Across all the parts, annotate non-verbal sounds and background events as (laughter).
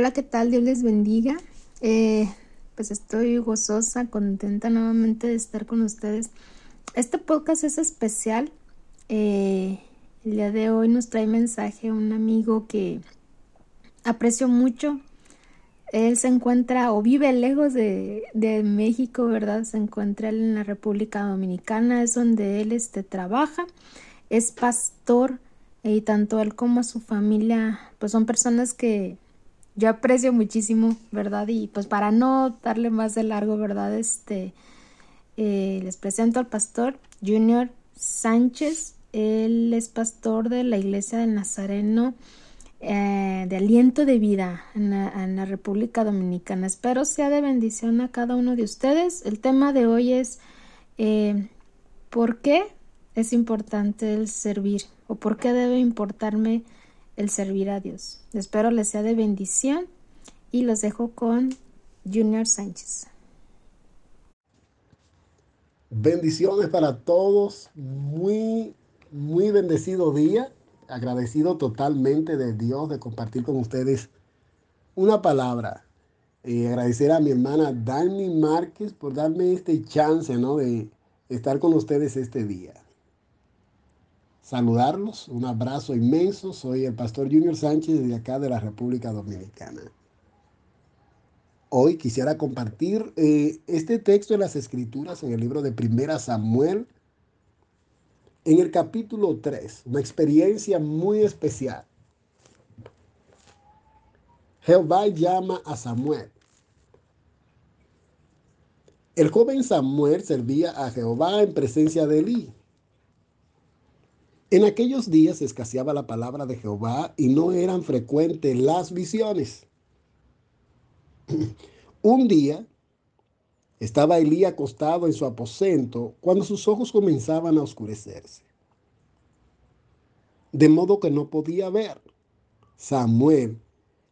Hola, ¿qué tal? Dios les bendiga. Eh, pues estoy gozosa, contenta nuevamente de estar con ustedes. Este podcast es especial. Eh, el día de hoy nos trae mensaje un amigo que aprecio mucho. Él se encuentra o vive lejos de, de México, ¿verdad? Se encuentra en la República Dominicana, es donde él este, trabaja. Es pastor y tanto él como su familia, pues son personas que yo aprecio muchísimo, ¿verdad? Y pues para no darle más de largo, ¿verdad? Este, eh, les presento al pastor Junior Sánchez. Él es pastor de la iglesia del Nazareno eh, de Aliento de Vida en la, República Dominicana. Espero sea de bendición a cada uno de ustedes. El tema de hoy es eh, ¿por qué es importante el servir? ¿O por qué debe importarme el servir a Dios. Espero les sea de bendición y los dejo con Junior Sánchez. Bendiciones para todos. Muy, muy bendecido día. Agradecido totalmente de Dios de compartir con ustedes una palabra. y agradecer a mi hermana Dani Márquez por darme este chance ¿no? de estar con ustedes este día saludarlos. Un abrazo inmenso. Soy el pastor Junior Sánchez de acá de la República Dominicana. Hoy quisiera compartir eh, este texto de las Escrituras en el libro de Primera Samuel, en el capítulo 3, una experiencia muy especial. Jehová llama a Samuel. El joven Samuel servía a Jehová en presencia de Elí en aquellos días escaseaba la palabra de Jehová y no eran frecuentes las visiones. (clears throat) Un día estaba Elí acostado en su aposento cuando sus ojos comenzaban a oscurecerse. De modo que no podía ver. Samuel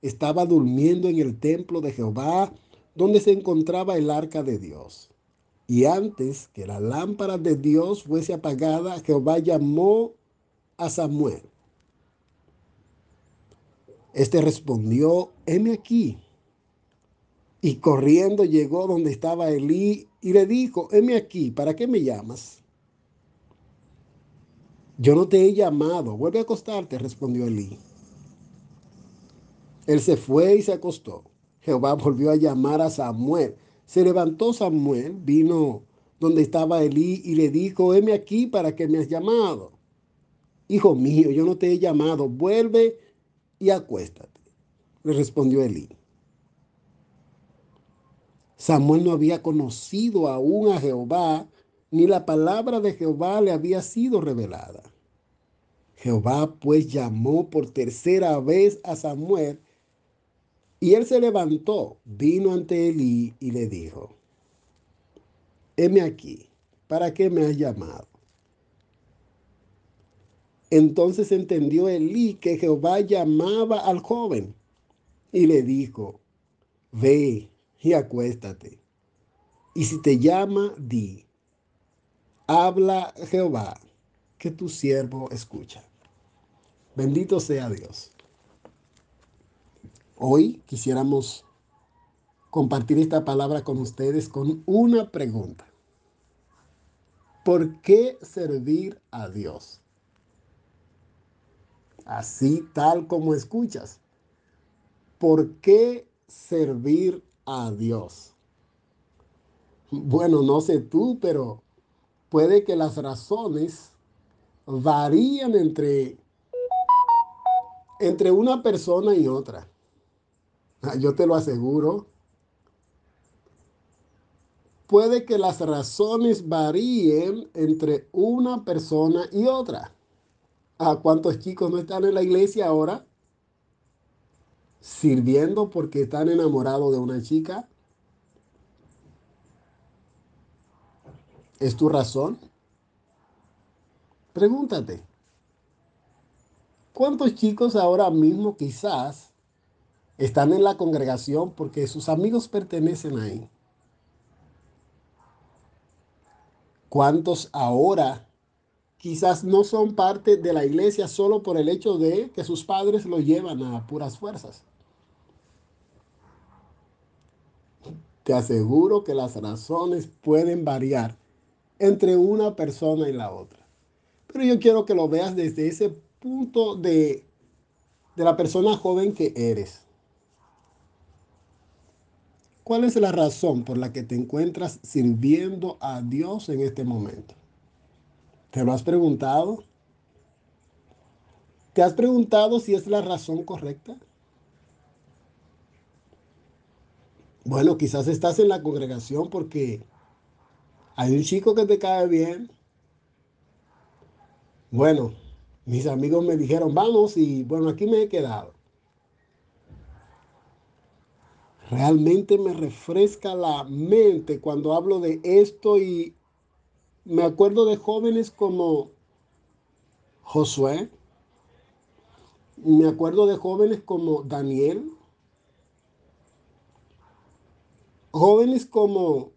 estaba durmiendo en el templo de Jehová donde se encontraba el arca de Dios. Y antes que la lámpara de Dios fuese apagada, Jehová llamó a Samuel. Este respondió, heme aquí. Y corriendo llegó donde estaba Elí y le dijo, heme aquí, ¿para qué me llamas? Yo no te he llamado, vuelve a acostarte, respondió Elí. Él se fue y se acostó. Jehová volvió a llamar a Samuel. Se levantó Samuel, vino donde estaba Elí y le dijo, heme aquí, ¿para qué me has llamado? Hijo mío, yo no te he llamado, vuelve y acuéstate. Le respondió Elí. Samuel no había conocido aún a Jehová, ni la palabra de Jehová le había sido revelada. Jehová pues llamó por tercera vez a Samuel, y él se levantó, vino ante Elí y le dijo, heme aquí, ¿para qué me has llamado? Entonces entendió Elí que Jehová llamaba al joven y le dijo, ve y acuéstate. Y si te llama, di, habla Jehová, que tu siervo escucha. Bendito sea Dios. Hoy quisiéramos compartir esta palabra con ustedes con una pregunta. ¿Por qué servir a Dios? Así tal como escuchas. ¿Por qué servir a Dios? Bueno, no sé tú, pero puede que las razones varían entre, entre una persona y otra. Ah, yo te lo aseguro. Puede que las razones varíen entre una persona y otra. ¿A cuántos chicos no están en la iglesia ahora? Sirviendo porque están enamorados de una chica. ¿Es tu razón? Pregúntate. ¿Cuántos chicos ahora mismo quizás están en la congregación porque sus amigos pertenecen ahí? ¿Cuántos ahora quizás no son parte de la iglesia solo por el hecho de que sus padres lo llevan a puras fuerzas. Te aseguro que las razones pueden variar entre una persona y la otra. Pero yo quiero que lo veas desde ese punto de, de la persona joven que eres. ¿Cuál es la razón por la que te encuentras sirviendo a Dios en este momento? ¿Te lo has preguntado? ¿Te has preguntado si es la razón correcta? Bueno, quizás estás en la congregación porque hay un chico que te cae bien. Bueno, mis amigos me dijeron, vamos y bueno, aquí me he quedado. Realmente me refresca la mente cuando hablo de esto y me acuerdo de jóvenes como Josué, me acuerdo de jóvenes como Daniel, jóvenes como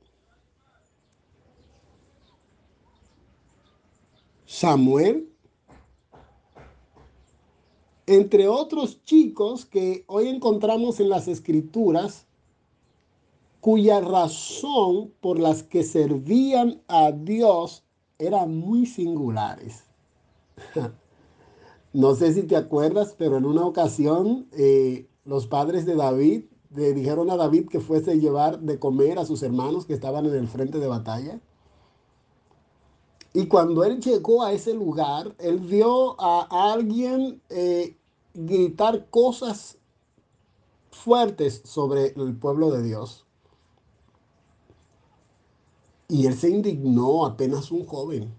Samuel, entre otros chicos que hoy encontramos en las escrituras, cuya razón por las que servían a Dios eran muy singulares. (laughs) no sé si te acuerdas, pero en una ocasión eh, los padres de David le dijeron a David que fuese a llevar de comer a sus hermanos que estaban en el frente de batalla. Y cuando él llegó a ese lugar, él vio a alguien eh, gritar cosas fuertes sobre el pueblo de Dios. Y él se indignó, apenas un joven.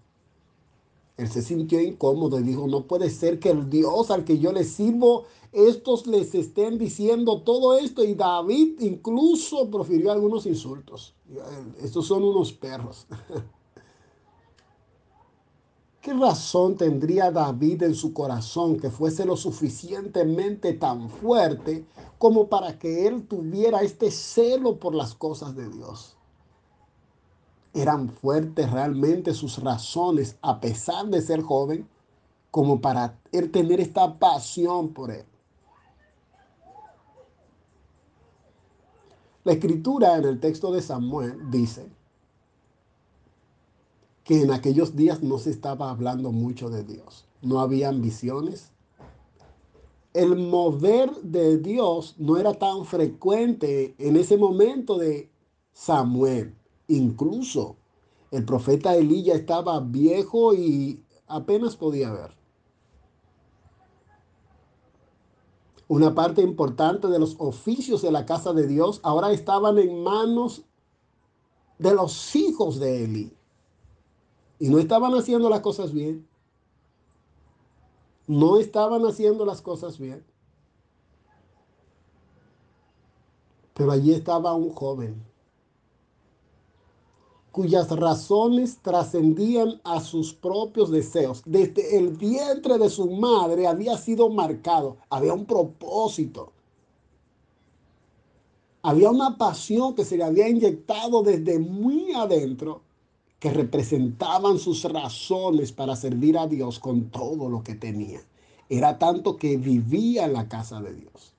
Él se sintió incómodo y dijo, no puede ser que el Dios al que yo le sirvo, estos les estén diciendo todo esto. Y David incluso profirió algunos insultos. Estos son unos perros. (laughs) ¿Qué razón tendría David en su corazón que fuese lo suficientemente tan fuerte como para que él tuviera este celo por las cosas de Dios? Eran fuertes realmente sus razones, a pesar de ser joven, como para él tener esta pasión por él. La escritura en el texto de Samuel dice, que en aquellos días no se estaba hablando mucho de Dios. No había ambiciones. El mover de Dios no era tan frecuente en ese momento de Samuel. Incluso el profeta Elí estaba viejo y apenas podía ver. Una parte importante de los oficios de la casa de Dios ahora estaban en manos de los hijos de Elí. Y no estaban haciendo las cosas bien. No estaban haciendo las cosas bien. Pero allí estaba un joven cuyas razones trascendían a sus propios deseos. Desde el vientre de su madre había sido marcado, había un propósito. Había una pasión que se le había inyectado desde muy adentro que representaban sus razones para servir a Dios con todo lo que tenía. Era tanto que vivía en la casa de Dios.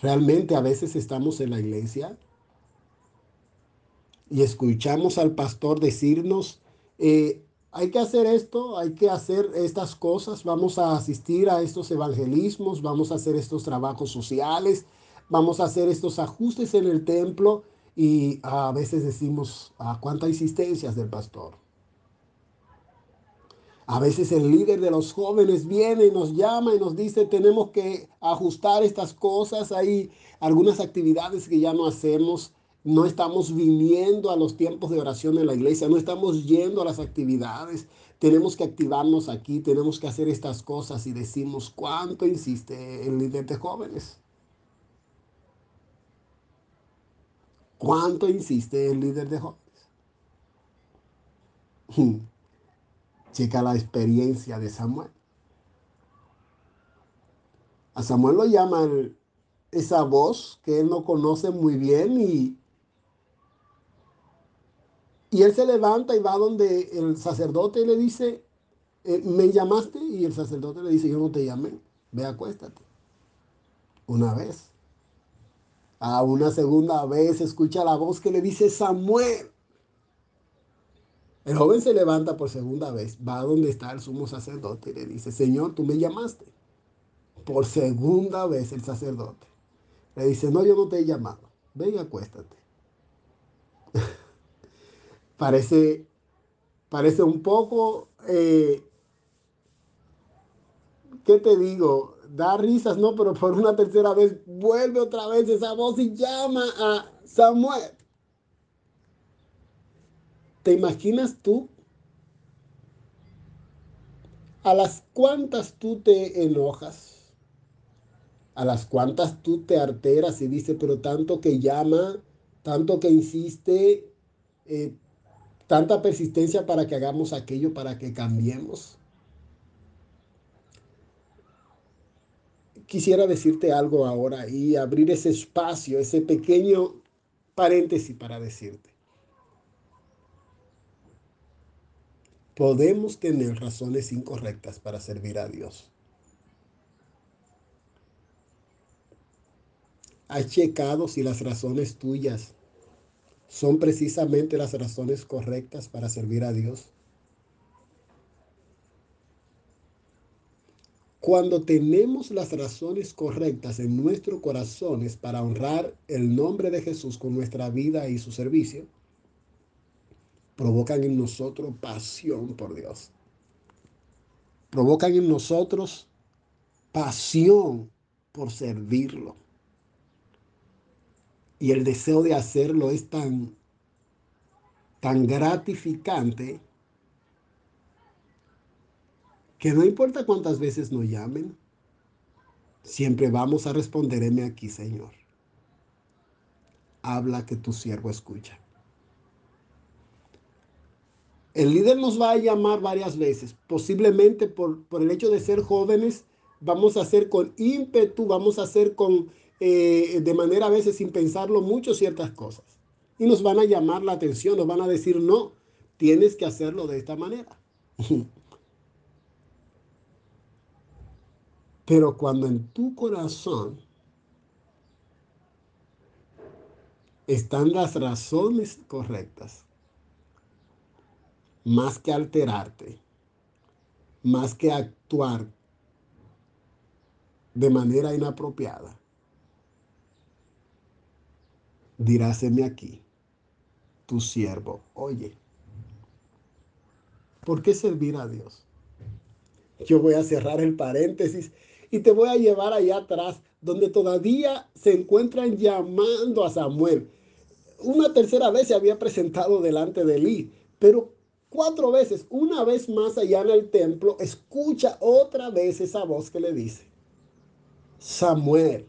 Realmente a veces estamos en la iglesia y escuchamos al pastor decirnos, eh, hay que hacer esto, hay que hacer estas cosas, vamos a asistir a estos evangelismos, vamos a hacer estos trabajos sociales, vamos a hacer estos ajustes en el templo y a veces decimos, ¿a ah, cuánta insistencias del pastor? A veces el líder de los jóvenes viene y nos llama y nos dice, tenemos que ajustar estas cosas. Hay algunas actividades que ya no hacemos. No estamos viniendo a los tiempos de oración en la iglesia, no estamos yendo a las actividades. Tenemos que activarnos aquí, tenemos que hacer estas cosas y decimos, ¿cuánto insiste el líder de jóvenes? ¿Cuánto insiste el líder de jóvenes? Checa la experiencia de Samuel. A Samuel lo llaman esa voz que él no conoce muy bien y, y él se levanta y va donde el sacerdote le dice, eh, ¿me llamaste? Y el sacerdote le dice, yo no te llamé, ve acuéstate. Una vez. A una segunda vez escucha la voz que le dice Samuel. El joven se levanta por segunda vez, va a donde está el sumo sacerdote y le dice, Señor, tú me llamaste. Por segunda vez el sacerdote le dice, no, yo no te he llamado, ven y acuéstate. (laughs) parece, parece un poco, eh, ¿qué te digo? Da risas, no, pero por una tercera vez vuelve otra vez esa voz y llama a Samuel. ¿Te imaginas tú? A las cuantas tú te enojas, a las cuantas tú te alteras y dices, pero tanto que llama, tanto que insiste, eh, tanta persistencia para que hagamos aquello, para que cambiemos. Quisiera decirte algo ahora y abrir ese espacio, ese pequeño paréntesis para decirte. Podemos tener razones incorrectas para servir a Dios. ¿Has checado si las razones tuyas son precisamente las razones correctas para servir a Dios? Cuando tenemos las razones correctas en nuestros corazones para honrar el nombre de Jesús con nuestra vida y su servicio, provocan en nosotros pasión por Dios. Provocan en nosotros pasión por servirlo. Y el deseo de hacerlo es tan, tan gratificante que no importa cuántas veces nos llamen, siempre vamos a responderme aquí, Señor. Habla que tu siervo escucha. El líder nos va a llamar varias veces, posiblemente por, el hecho de ser jóvenes, vamos a hacer con ímpetu, vamos a hacer con, eh, de manera a veces sin pensarlo mucho ciertas cosas. Y nos van a llamar la atención, nos van a decir, no, tienes que hacerlo de esta manera. (laughs) Pero cuando en tu corazón están las razones correctas, más que alterarte, más que actuar de manera inapropiada, diráseme aquí, tu siervo, oye, ¿por qué servir a Dios? Yo voy a cerrar el paréntesis y te voy a llevar allá atrás, donde todavía se encuentran llamando a Samuel. Una tercera vez se había presentado delante de Eli, pero cuatro veces, una vez más allá en el templo, escucha otra vez esa voz que le dice, Samuel.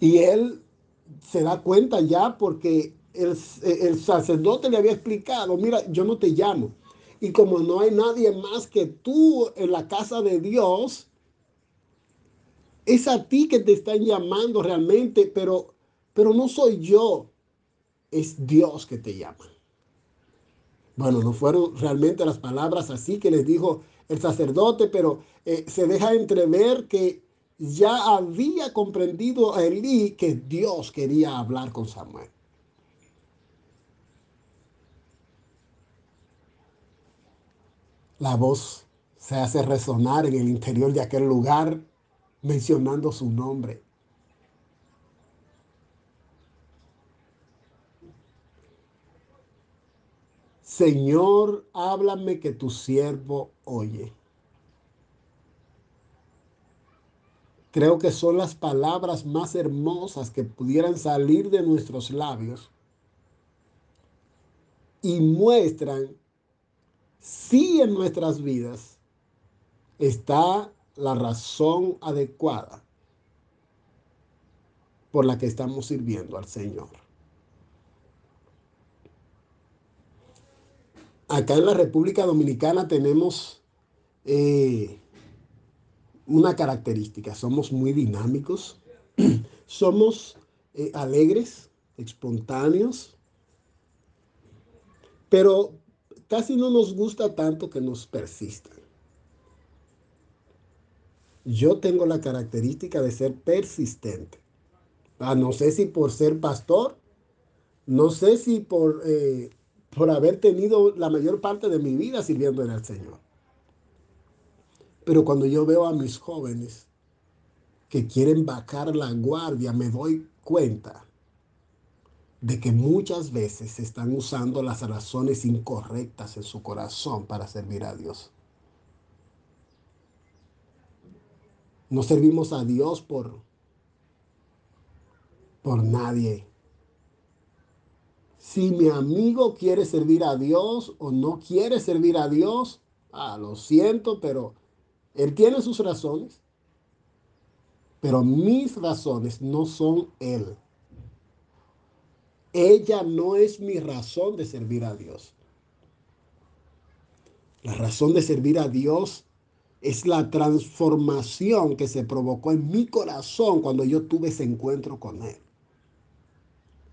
Y él se da cuenta ya porque el, sacerdote le había explicado, mira, yo no te llamo. Y como no hay nadie más que tú en la casa de Dios, es a ti que te están llamando realmente, pero, pero no soy yo, es Dios que te llama. Bueno, no fueron realmente las palabras así que les dijo el sacerdote, pero eh, se deja entrever que ya había comprendido a Elí que Dios quería hablar con Samuel. La voz se hace resonar en el interior de aquel lugar mencionando su nombre. Señor, háblame que tu siervo oye. Creo que son las palabras más hermosas que pudieran salir de nuestros labios y muestran si en nuestras vidas está la razón adecuada por la que estamos sirviendo al Señor. Acá en la República Dominicana tenemos eh, una característica, somos muy dinámicos, (clears throat) somos eh, alegres, espontáneos, pero casi no nos gusta tanto que nos persistan. yo tengo la característica de ser persistente. Ah, no sé si por ser pastor, no sé si por, eh, por haber tenido la mayor parte de mi vida sirviendo al Señor. Pero cuando yo veo a mis jóvenes que quieren bajar la guardia, me doy cuenta de que muchas veces están usando las razones incorrectas en su corazón para servir a Dios. No servimos a Dios por, por nadie. Si mi amigo quiere servir a Dios o no quiere servir a Dios, ah, lo siento, pero él tiene sus razones. Pero mis razones no son él. Ella no es mi razón de servir a Dios. La razón de servir a Dios es la transformación que se provocó en mi corazón cuando yo tuve ese encuentro con Él.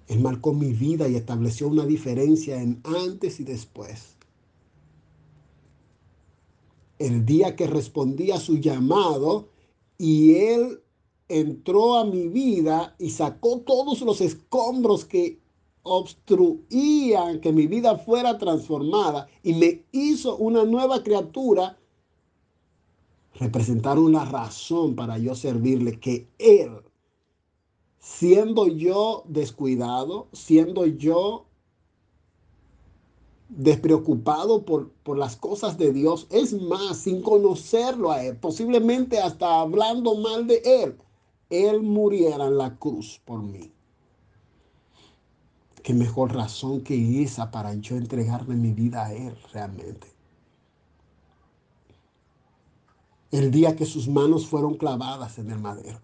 Él marcó mi vida y estableció una diferencia en antes y después. El día que respondí a su llamado y Él entró a mi vida y sacó todos los escombros que obstruían que mi vida fuera transformada y me hizo una nueva criatura, representaron una razón para yo servirle, que Él, siendo yo descuidado, siendo yo despreocupado por, por, las cosas de Dios, es más, sin conocerlo a Él, posiblemente hasta hablando mal de Él, Él muriera en la cruz por mí. Qué mejor razón que esa para yo entregarle mi vida a Él realmente. el día que sus manos fueron clavadas en el madero.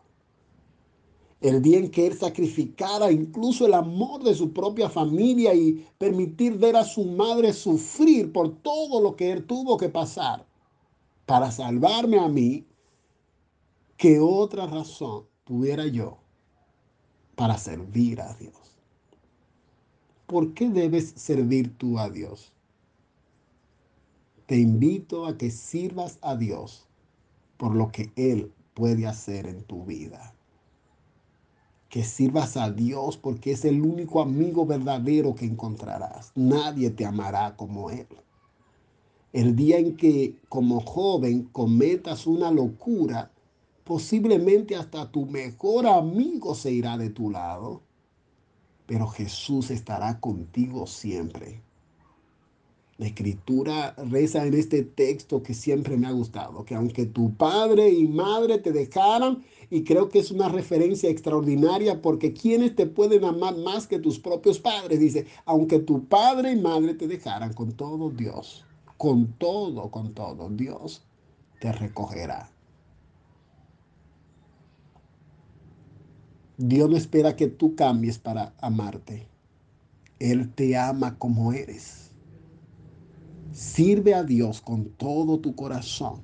El día en que él sacrificara incluso el amor de su propia familia y permitir ver a su madre sufrir por todo lo que él tuvo que pasar para salvarme a mí, ¿qué otra razón tuviera yo para servir a Dios? ¿Por qué debes servir tú a Dios? Te invito a que sirvas a Dios por lo que Él puede hacer en tu vida. Que sirvas a Dios porque es el único amigo verdadero que encontrarás. Nadie te amará como Él. El día en que como joven cometas una locura, posiblemente hasta tu mejor amigo se irá de tu lado, pero Jesús estará contigo siempre la escritura reza en este texto que siempre me ha gustado, que aunque tu padre y madre te dejaran, y creo que es una referencia extraordinaria porque quienes te pueden amar más que tus propios padres, dice, aunque tu padre y madre te dejaran, con todo Dios, con todo, con todo, Dios te recogerá. Dios no espera que tú cambies para amarte. Él te ama como eres. Sirve a Dios con todo tu corazón.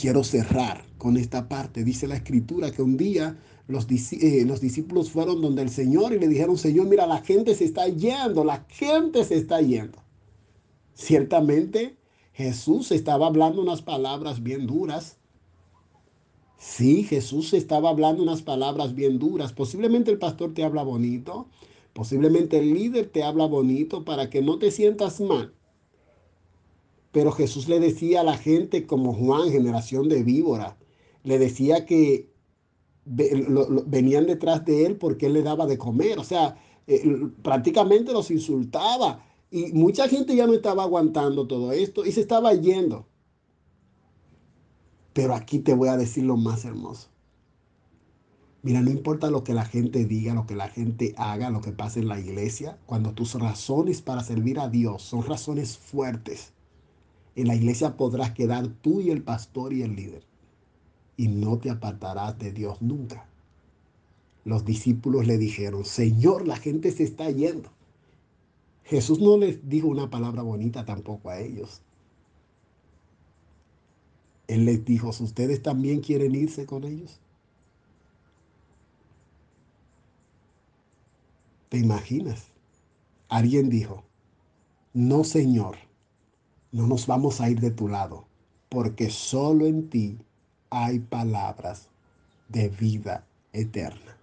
Quiero cerrar con esta parte. Dice la escritura que un día los, eh, los, discípulos fueron donde el Señor y le dijeron, Señor, mira, la gente se está yendo, la gente se está yendo. Ciertamente Jesús estaba hablando unas palabras bien duras. Sí, Jesús estaba hablando unas palabras bien duras. Posiblemente el pastor te habla bonito, Posiblemente el líder te habla bonito para que no te sientas mal. Pero Jesús le decía a la gente como Juan, generación de víbora, le decía que venían detrás de él porque él le daba de comer. O sea, eh, prácticamente los insultaba. Y mucha gente ya no estaba aguantando todo esto y se estaba yendo. Pero aquí te voy a decir lo más hermoso. Mira, no importa lo que la gente diga, lo que la gente haga, lo que pase en la iglesia, cuando tus razones para servir a Dios son razones fuertes, en la iglesia podrás quedar tú y el pastor y el líder. Y no te apartarás de Dios nunca. Los discípulos le dijeron, Señor, la gente se está yendo. Jesús no les dijo una palabra bonita tampoco a ellos. Él les dijo, ¿ustedes también quieren irse con ellos? ¿Te imaginas? Alguien dijo, no Señor, no nos vamos a ir de tu lado, porque solo en ti hay palabras de vida eterna.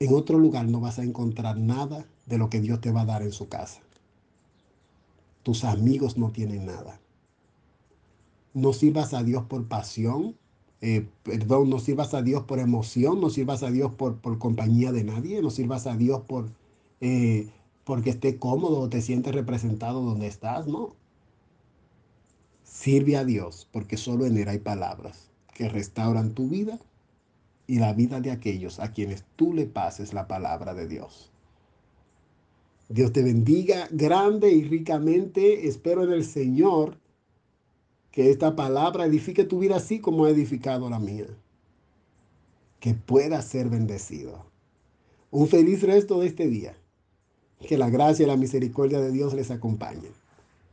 En otro lugar no vas a encontrar nada de lo que Dios te va a dar en su casa. Tus amigos no tienen nada. No sirvas a Dios por pasión, eh, perdón, no sirvas a Dios por emoción, no sirvas a Dios por, por compañía de nadie, no sirvas a Dios por eh, porque esté cómodo o te sientes representado donde estás, no. Sirve a Dios porque solo en Él hay palabras que restauran tu vida y la vida de aquellos a quienes tú le pases la palabra de Dios. Dios te bendiga grande y ricamente. Espero en el Señor que esta palabra edifique tu vida así como ha edificado la mía. Que pueda ser bendecido. Un feliz resto de este día. Que la gracia y la misericordia de Dios les acompañen.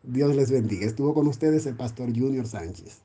Dios les bendiga. Estuvo con ustedes el pastor Junior Sánchez.